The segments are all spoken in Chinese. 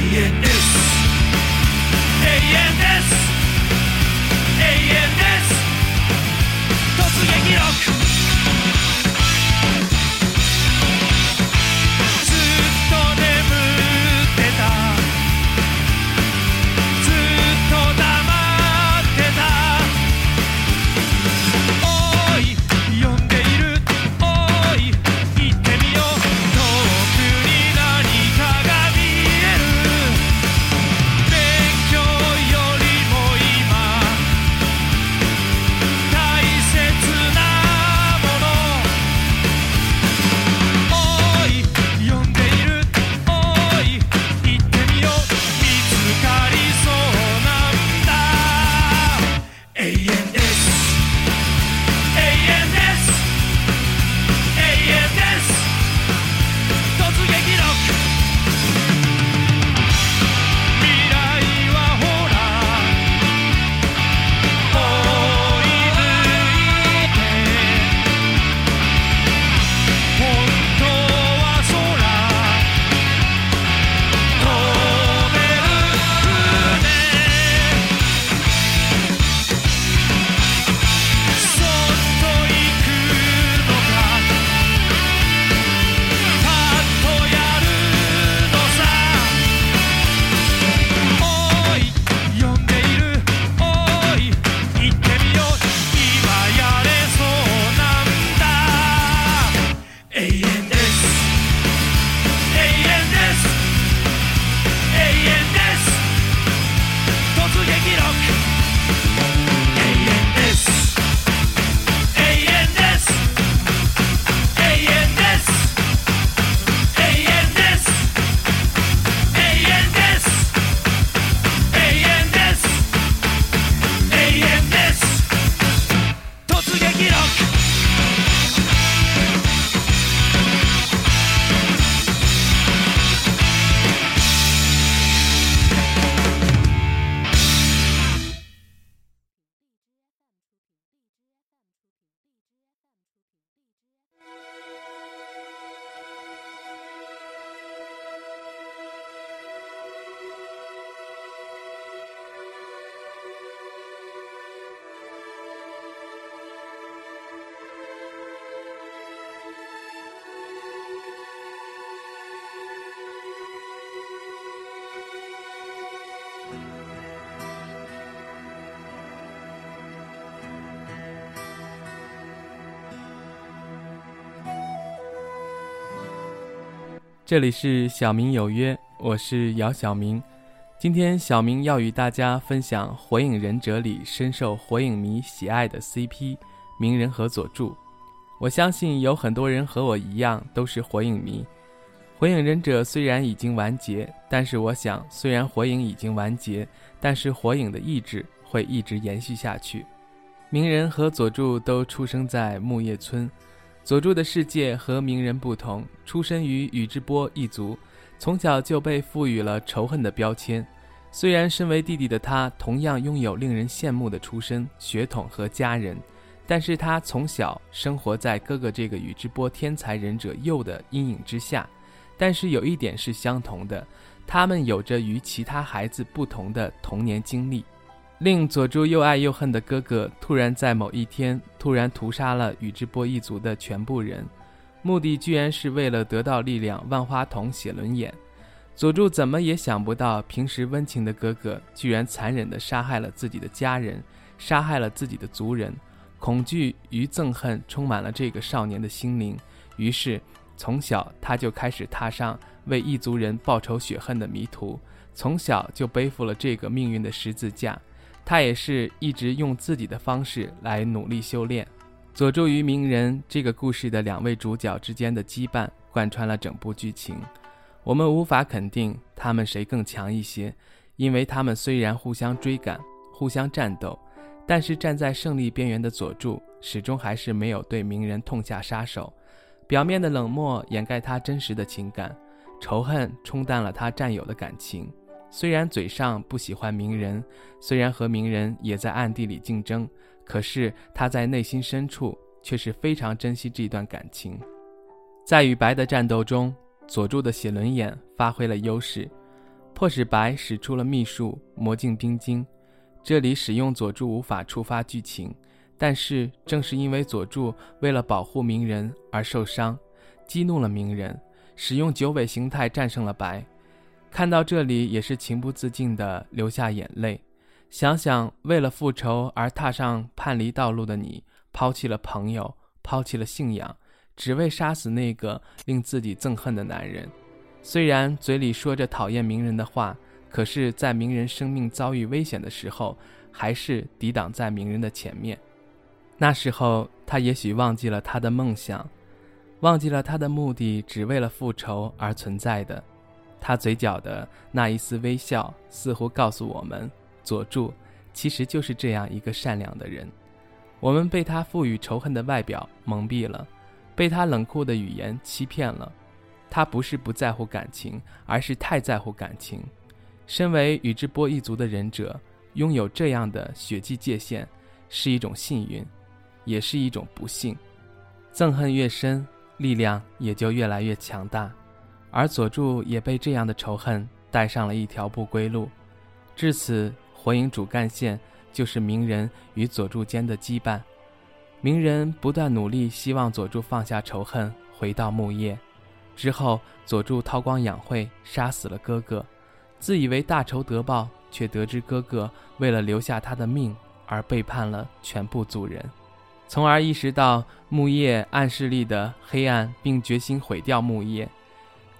way it is. 永这里是小明有约，我是姚晓明。今天小明要与大家分享《火影忍者》里深受火影迷喜爱的 CP 鸣人和佐助。我相信有很多人和我一样都是火影迷。火影忍者虽然已经完结，但是我想，虽然火影已经完结，但是火影的意志会一直延续下去。鸣人和佐助都出生在木叶村。佐助的世界和鸣人不同，出身于宇智波一族，从小就被赋予了仇恨的标签。虽然身为弟弟的他同样拥有令人羡慕的出身、血统和家人，但是他从小生活在哥哥这个宇智波天才忍者鼬的阴影之下。但是有一点是相同的，他们有着与其他孩子不同的童年经历。令佐助又爱又恨的哥哥，突然在某一天突然屠杀了宇智波一族的全部人，目的居然是为了得到力量万花筒写轮眼。佐助怎么也想不到，平时温情的哥哥居然残忍地杀害了自己的家人，杀害了自己的族人。恐惧与憎恨充满了这个少年的心灵，于是从小他就开始踏上为异族人报仇雪恨的迷途，从小就背负了这个命运的十字架。他也是一直用自己的方式来努力修炼。佐助与鸣人这个故事的两位主角之间的羁绊贯穿了整部剧情。我们无法肯定他们谁更强一些，因为他们虽然互相追赶、互相战斗，但是站在胜利边缘的佐助始终还是没有对鸣人痛下杀手。表面的冷漠掩盖他真实的情感，仇恨冲淡了他战友的感情。虽然嘴上不喜欢鸣人，虽然和鸣人也在暗地里竞争，可是他在内心深处却是非常珍惜这段感情。在与白的战斗中，佐助的写轮眼发挥了优势。迫使白使出了秘术魔镜冰晶。这里使用佐助无法触发剧情，但是正是因为佐助为了保护鸣人而受伤，激怒了鸣人，使用九尾形态战胜了白。看到这里也是情不自禁地流下眼泪。想想为了复仇而踏上叛离道路的你，抛弃了朋友，抛弃了信仰，只为杀死那个令自己憎恨的男人。虽然嘴里说着讨厌鸣人的话。可是，在鸣人生命遭遇危险的时候，还是抵挡在鸣人的前面。那时候，他也许忘记了他的梦想，忘记了他的目的只为了复仇而存在的。他嘴角的那一丝微笑，似乎告诉我们：佐助其实就是这样一个善良的人。我们被他赋予仇恨的外表蒙蔽了，被他冷酷的语言欺骗了。他不是不在乎感情，而是太在乎感情。身为宇智波一族的忍者，拥有这样的血迹界限，是一种幸运，也是一种不幸。憎恨越深，力量也就越来越强大，而佐助也被这样的仇恨带上了一条不归路。至此，火影主干线就是鸣人与佐助间的羁绊。鸣人不断努力，希望佐助放下仇恨，回到木叶。之后，佐助韬光养晦，杀死了哥哥。自以为大仇得报，却得知哥哥为了留下他的命而背叛了全部族人，从而意识到木叶暗势力的黑暗，并决心毁掉木叶。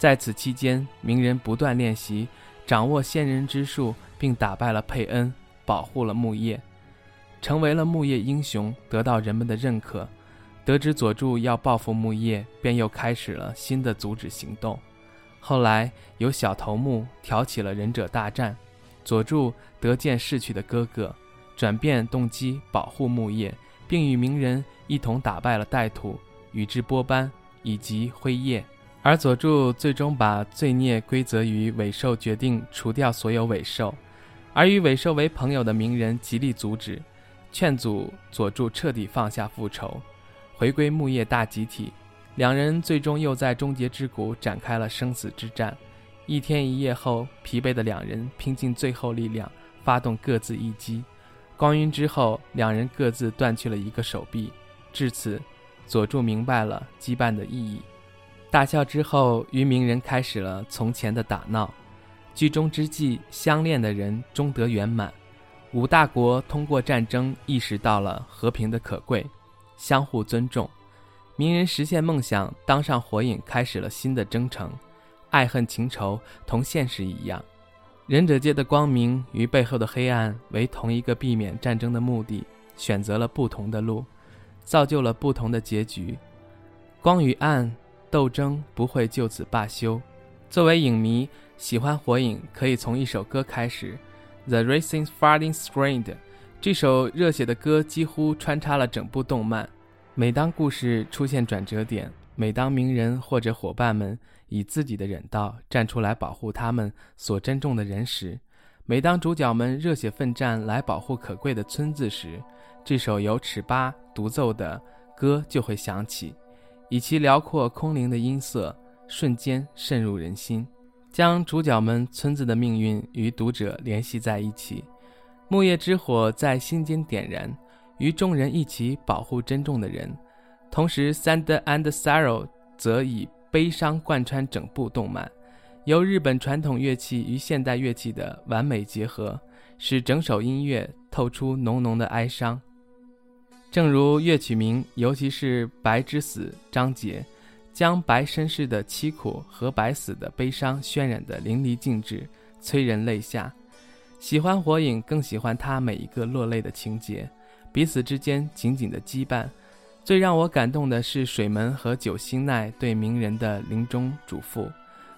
在此期间，鸣人不断练习，掌握仙人之术，并打败了佩恩，保护了木叶，成为了木叶英雄，得到人们的认可。得知佐助要报复木叶，便又开始了新的阻止行动。后来由小头目挑起了忍者大战，佐助得见逝去的哥哥，转变动机保护木叶，并与鸣人一同打败了带土、宇智波斑以及辉夜。而佐助最终把罪孽归责于尾兽，决定除掉所有尾兽。而与尾兽为朋友的鸣人极力阻止，劝阻佐助彻底放下复仇，回归木叶大集体。两人最终又在终结之谷展开了生死之战。一天一夜后，疲惫的两人拼尽最后力量，发动各自一击。光晕之后，两人各自断去了一个手臂。至此，佐助明白了羁绊的意义。大笑之后，与鸣人开始了从前的打闹。剧中之际，相恋的人终得圆满。五大国通过战争意识到了和平的可贵，相互尊重。鸣人实现梦想，当上火影，开始了新的征程。爱恨情仇同现实一样，忍者界的光明与背后的黑暗为同一个避免战争的目的，选择了不同的路，造就了不同的结局。光与暗斗争不会就此罢休。作为影迷，喜欢火影可以从一首歌开始，《The Racing Fighting Sprint》。这首热血的歌几乎穿插了整部动漫。每当故事出现转折点，每当鸣人或者伙伴们以自己的忍道站出来保护他们所珍重的人时，每当主角们热血奋战来保护可贵的村子时，这首由尺八独奏的歌就会响起，以其辽阔空灵的音色，瞬间渗入人心，将主角们村子的命运与读者联系在一起。木叶之火在心间点燃。与众人一起保护珍重的人，同时《Sand and Sorrow》则以悲伤贯穿整部动漫，由日本传统乐器与现代乐器的完美结合，使整首音乐透出浓浓的哀伤。正如乐曲名，尤其是《白之死》章节，将白身世的凄苦和白死的悲伤渲染得淋漓尽致，催人泪下。喜欢火影，更喜欢他每一个落泪的情节。彼此之间紧紧的羁绊，最让我感动的是水门和九星奈对鸣人的临终嘱咐。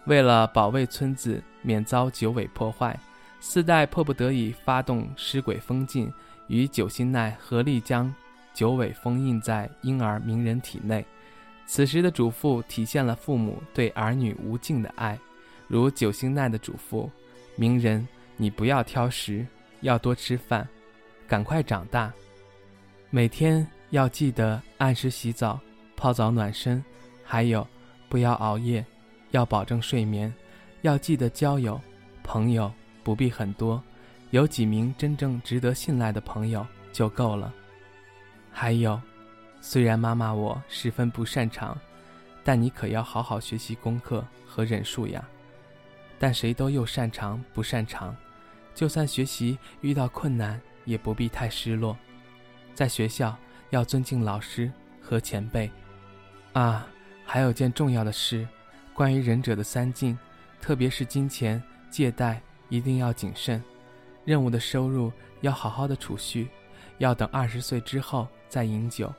为了保卫村子免遭九尾破坏，四代迫不得已发动尸鬼封禁，与九星奈合力将九尾封印在婴儿鸣人体内。此时的嘱咐体现了父母对儿女无尽的爱，如九星奈的嘱咐：“鸣人，你不要挑食，要多吃饭，赶快长大。”每天要记得按时洗澡、泡澡暖身，还有不要熬夜，要保证睡眠，要记得交友，朋友不必很多，有几名真正值得信赖的朋友就够了。还有，虽然妈妈我十分不擅长，但你可要好好学习功课和忍术呀。但谁都又擅长不擅长，就算学习遇到困难，也不必太失落。在学校要尊敬老师和前辈。啊，还有件重要的事，关于忍者的三禁，特别是金钱借贷一定要谨慎，任务的收入要好好的储蓄，要等二十岁之后再饮酒，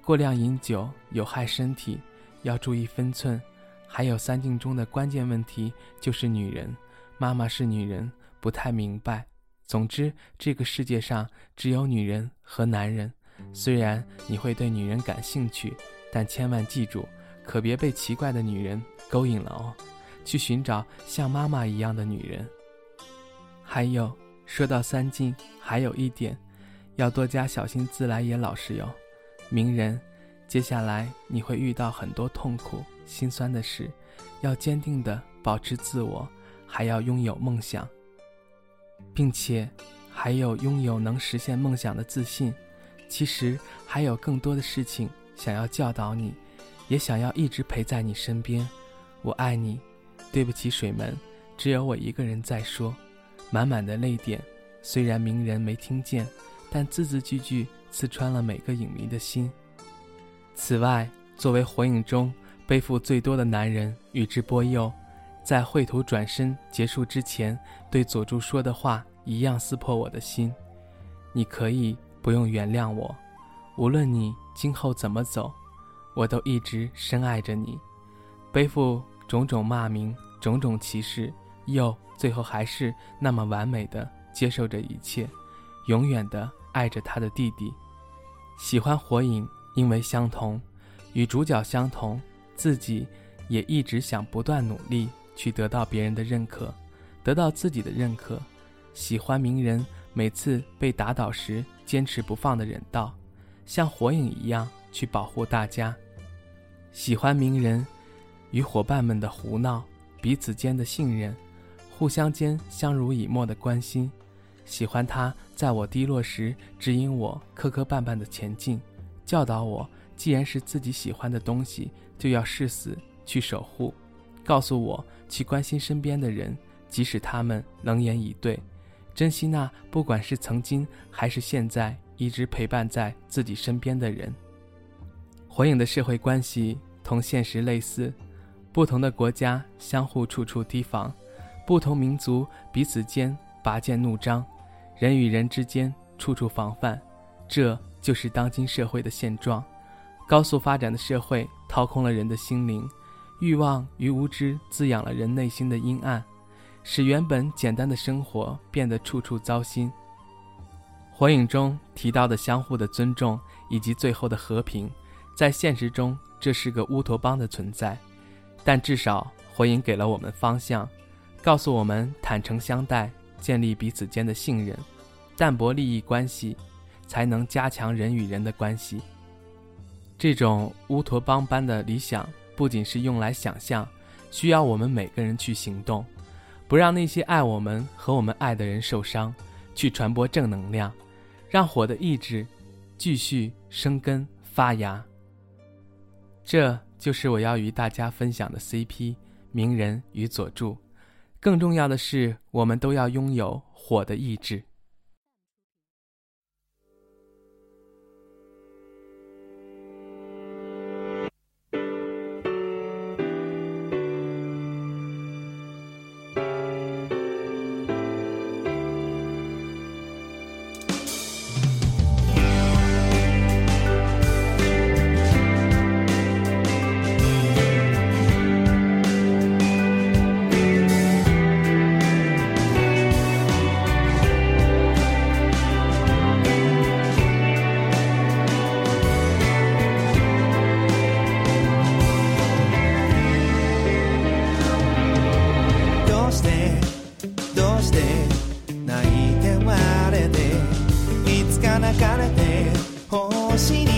过量饮酒有害身体，要注意分寸。还有三境中的关键问题就是女人，妈妈是女人，不太明白。总之，这个世界上只有女人和男人。虽然你会对女人感兴趣，但千万记住，可别被奇怪的女人勾引了哦。去寻找像妈妈一样的女人。还有，说到三境，还有一点，要多加小心自来也老实哟。名人，接下来你会遇到很多痛苦。心酸的事，要坚定地保持自我，还要拥有梦想，并且还有拥有能实现梦想的自信。其实还有更多的事情想要教导你，也想要一直陪在你身边。我爱你。对不起，水门，只有我一个人在说，满满的泪点。虽然鸣人没听见，但字字句句刺穿了每个影迷的心。此外，作为火影中。背负最多的男人宇智波鼬，在绘图转身结束之前，对佐助说的话一样撕破我的心。你可以不用原谅我，无论你今后怎么走，我都一直深爱着你。背负种种骂名，种种歧视，鼬最后还是那么完美的接受着一切，永远的爱着他的弟弟。喜欢火影，因为相同，与主角相同。自己也一直想不断努力去得到别人的认可，得到自己的认可。喜欢鸣人每次被打倒时坚持不放的忍道，像火影一样去保护大家。喜欢鸣人与伙伴们的胡闹，彼此间的信任，互相间相濡以沫的关心。喜欢他在我低落时指引我磕磕绊绊的前进，教导我既然是自己喜欢的东西。就要誓死去守护，告诉我去关心身边的人，即使他们冷眼以对，珍惜那不管是曾经还是现在一直陪伴在自己身边的人。火影的社会关系同现实类似，不同的国家相互处处提防，不同民族彼此间拔剑怒张，人与人之间处处防范，这就是当今社会的现状。高速发展的社会掏空了人的心灵，欲望与无知滋养了人内心的阴暗，使原本简单的生活变得处处糟心。火影中提到的相互的尊重以及最后的和平，在现实中这是个乌托邦的存在，但至少火影给了我们方向，告诉我们坦诚相待，建立彼此间的信任，淡薄利益关系，才能加强人与人的关系。这种乌托邦般的理想，不仅是用来想象，需要我们每个人去行动，不让那些爱我们和我们爱的人受伤，去传播正能量，让火的意志继续生根发芽。这就是我要与大家分享的 CP 鸣人与佐助。更重要的是，我们都要拥有火的意志。どうして泣いて割れていつか泣かれて星に